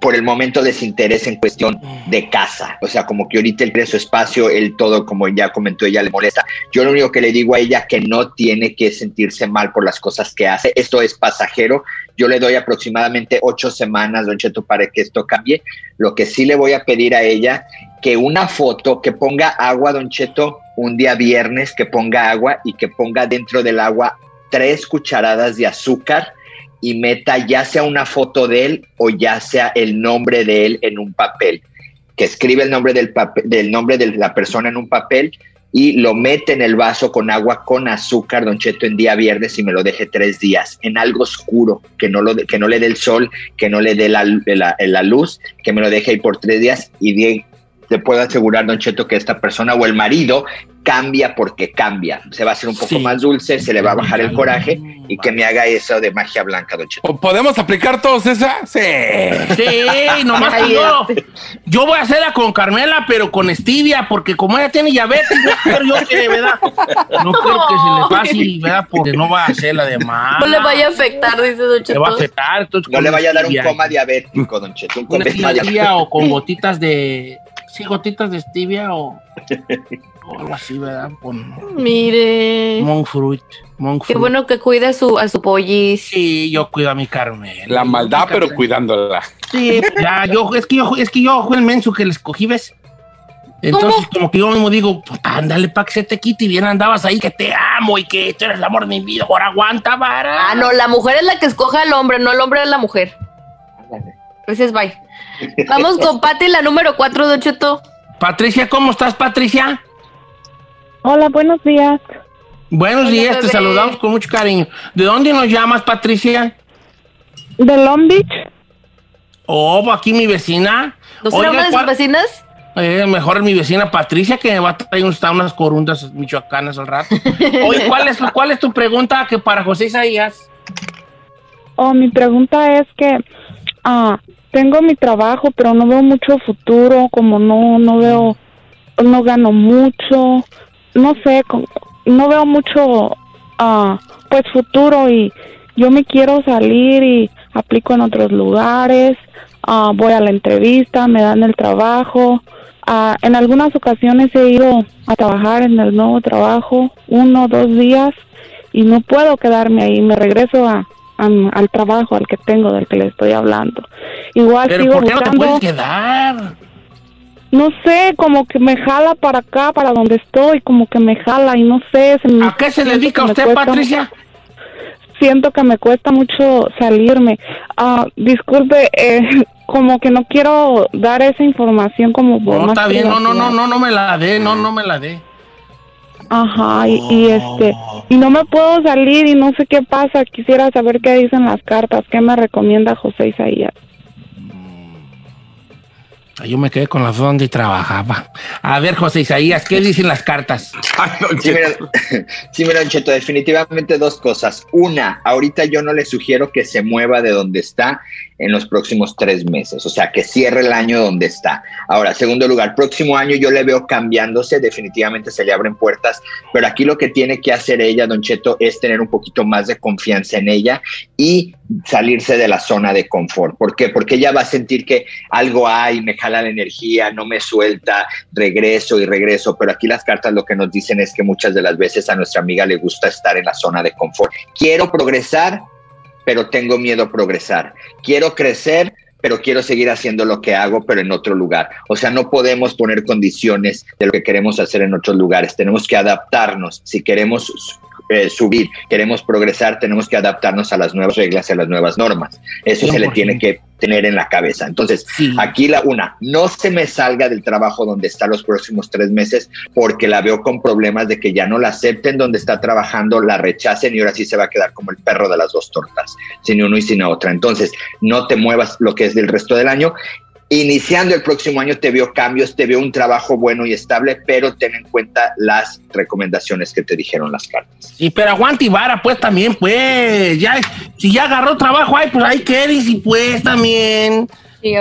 por el momento desinterés en cuestión de casa. O sea, como que ahorita él quiere su espacio, él todo, como ya comentó, ella le molesta. Yo lo único que le digo a ella que no tiene que sentirse mal por las cosas que hace. Esto es pasajero. Yo le doy aproximadamente ocho semanas, Don Cheto, para que esto cambie. Lo que sí le voy a pedir a ella que una foto, que ponga agua, Don Cheto, un día viernes, que ponga agua y que ponga dentro del agua tres cucharadas de azúcar y meta ya sea una foto de él o ya sea el nombre de él en un papel. Que escribe el nombre del, papel, del nombre de la persona en un papel y lo mete en el vaso con agua con azúcar, Don Cheto, en día viernes y me lo deje tres días en algo oscuro, que no, lo, que no le dé el sol, que no le dé la, la- la luz, que me lo deje ahí por tres días y de- le puedo asegurar, Don Cheto, que esta persona o el marido cambia porque cambia. Se va a hacer un poco más dulce, se le va a bajar el coraje y que me haga eso de magia blanca, Don Cheto. ¿Podemos aplicar todos esa? Sí. Sí, nomás que yo, yo voy a hacerla con Carmela, pero con stevia, porque como ella tiene diabetes, no quiero yo que, ¿verdad? No quiero que se le pase, ¿verdad? Porque no va a hacerla de más. No le vaya a afectar, dice Don Le va a Cheto. afectar. entonces, No le vaya a dar un coma diabético, Don Cheto. Un coma diabético. o con gotitas de... Sí, gotitas de stevia o... o algo así, ¿verdad? Con Mire. monk fruit. monk Qué bueno que cuida a su, a su pollis. Sí, yo cuido a mi Carmen. La maldad, pero cuidándola. Sí, pues ya, yo, es que yo, es que yo el menso que le escogí, ¿ves? Entonces, como que yo mismo digo, ándale, pa' que se te quite y bien andabas ahí, que te amo y que tú eres el amor de mi vida, ahora aguanta, vara. Ah, no, la mujer es la que escoge al hombre, no el hombre es la mujer. Gracias, bye. Vamos con Pati, la número 4, Don Cheto. Patricia, ¿cómo estás, Patricia? Hola, buenos días. Buenos Hola, días, te saludamos con mucho cariño. ¿De dónde nos llamas, Patricia? ¿De Long Beach? Oh, aquí mi vecina. ¿No será una de sus ¿cuál- vecinas? Eh, mejor mi vecina Patricia, que me va a traer unas, unas corundas michoacanas al rato. Oye, ¿cuál es, ¿cuál es tu pregunta que para José Isaías? Oh, mi pregunta es que ah, tengo mi trabajo, pero no veo mucho futuro, como no no veo, no gano mucho, no sé, no veo mucho, ah, pues futuro y yo me quiero salir y aplico en otros lugares, ah, voy a la entrevista, me dan el trabajo. Ah, en algunas ocasiones he ido a trabajar en el nuevo trabajo uno o dos días y no puedo quedarme ahí, me regreso a, a- al trabajo al que tengo, del que le estoy hablando. Igual Pero sigo ¿por qué no te buscando, puedes quedar? no sé, como que me jala para acá, para donde estoy, como que me jala y no sé. ¿A qué se dedica me usted, cuesta- Patricia? Siento que me cuesta mucho salirme. Ah, disculpe, eh, como que no quiero dar esa información como por No, más está bien, no, no, no, no, no me la dé, no, no me la dé. Ajá, y, y este, y no me puedo salir y no sé qué pasa. Quisiera saber qué dicen las cartas, qué me recomienda José Isaías. Ah, Yo me quedé con las dos donde trabajaba. A ver, José Isaías, ¿qué dicen las cartas? Sí, mira, sí, mira, Don Cheto, definitivamente dos cosas. Una, ahorita yo no le sugiero que se mueva de donde está en los próximos tres meses, o sea, que cierre el año donde está. Ahora, segundo lugar, próximo año yo le veo cambiándose, definitivamente se le abren puertas, pero aquí lo que tiene que hacer ella, Don Cheto, es tener un poquito más de confianza en ella y salirse de la zona de confort. ¿Por qué? Porque ella va a sentir que algo hay, me jala la energía, no me suelta, regreso y regreso, pero aquí las cartas lo que nos dicen es que muchas de las veces a nuestra amiga le gusta estar en la zona de confort. Quiero progresar, pero tengo miedo a progresar. Quiero crecer, pero quiero seguir haciendo lo que hago, pero en otro lugar. O sea, no podemos poner condiciones de lo que queremos hacer en otros lugares. Tenemos que adaptarnos. Si queremos eh, subir, queremos progresar, tenemos que adaptarnos a las nuevas reglas y a las nuevas normas. Eso se le 100%. tiene que tener en la cabeza. Entonces, aquí la una, no se me salga del trabajo donde está los próximos tres meses porque la veo con problemas de que ya no la acepten donde está trabajando, la rechacen y ahora sí se va a quedar como el perro de las dos tortas, sin uno y sin otra. Entonces, no te muevas lo que es del resto del año. Iniciando el próximo año te veo cambios, te veo un trabajo bueno y estable, pero ten en cuenta las recomendaciones que te dijeron las cartas. Sí, pero aguanta y vara, pues también, pues. Ya, si ya agarró trabajo, ay, pues ahí quedes y pues también.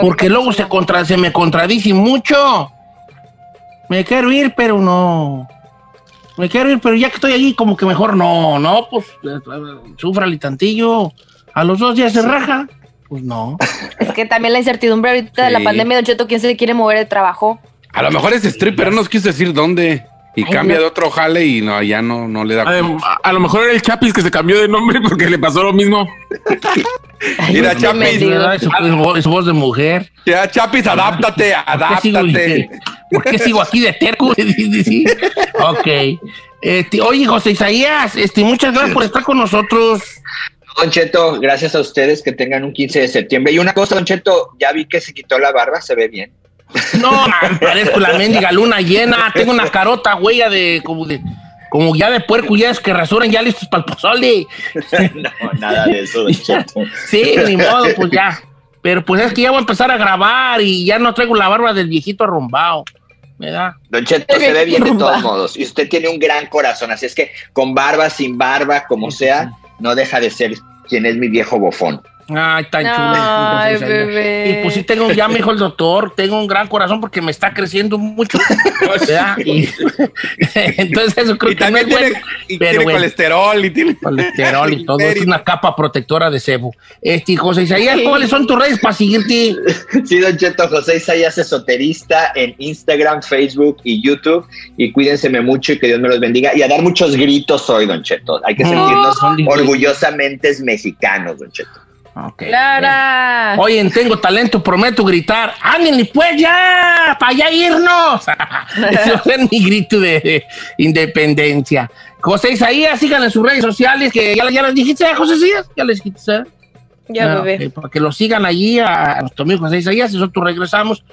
Porque luego se, contra, se me contradice mucho. Me quiero ir, pero no. Me quiero ir, pero ya que estoy allí, como que mejor no, no, pues eh, sufrale tantillo. A los dos días se raja. Pues no. Es que también la incertidumbre ahorita de la pandemia, Don Cheto, ¿quién se quiere mover de trabajo? A lo mejor es stripper, no nos quiso decir dónde. Y Ay, cambia no. de otro jale y no, ya no, no le da. A, a lo mejor era el Chapis que se cambió de nombre porque le pasó lo mismo. Mira, Chapis. ¿Verdad? Su, su voz- de mujer. Ya, Chapis, adáptate, ¿Por qué sigo, adáptate. ¿Por qué sigo aquí de terco? Sí. ok. Este, oye, José Isaías, este, muchas gracias por estar con nosotros. Don Cheto, gracias a ustedes que tengan un 15 de septiembre. Y una cosa, Don Cheto, ya vi que se quitó la barba, se ve bien. No, man, parezco la mendiga luna llena. Tengo una carota, huella de como de como ya de puerco, ya es que rasuran ya listos para el pozole. No, nada de eso, Don Cheto. Sí, ni modo, pues ya. Pero pues es que ya voy a empezar a grabar y ya no traigo la barba del viejito arrumbado. ¿Verdad? Don Cheto se ve bien de todos modos. Y usted tiene un gran corazón. Así es que con barba, sin barba, como sea, no deja de ser quien es mi viejo bofón. Ay, tan chulo. Ay, bebé. Y pues sí tengo, ya me dijo el doctor, tengo un gran corazón porque me está creciendo mucho. ¿verdad? Y- entonces eso creo Y que no también es bueno. tiene, y pero tiene bueno. colesterol y tiene colesterol y todo. Es una capa protectora de sebo. Este, José Isaías, ¿cuáles son tus redes para seguirte? Sí, Don Cheto, José Isaías Esoterista en Instagram, Facebook y YouTube. Y cuídense mucho y que Dios me los bendiga. Y a dar muchos gritos hoy, Don Cheto. Hay que sentirnos orgullosamente mexicanos, Don Cheto. Clara. Oye, tengo talento, prometo gritar. ¡Ándale, pues ya! ¡Para allá irnos! Ese es mi grito de, de independencia. José Isaías, síganle en sus redes sociales, que ya, ya les dijiste, ¿eh, José Isaías? Ya les dijiste. Ya, Ah, bebé. para que lo sigan allí a, a nuestro amigo José Isaías. Y nosotros regresamos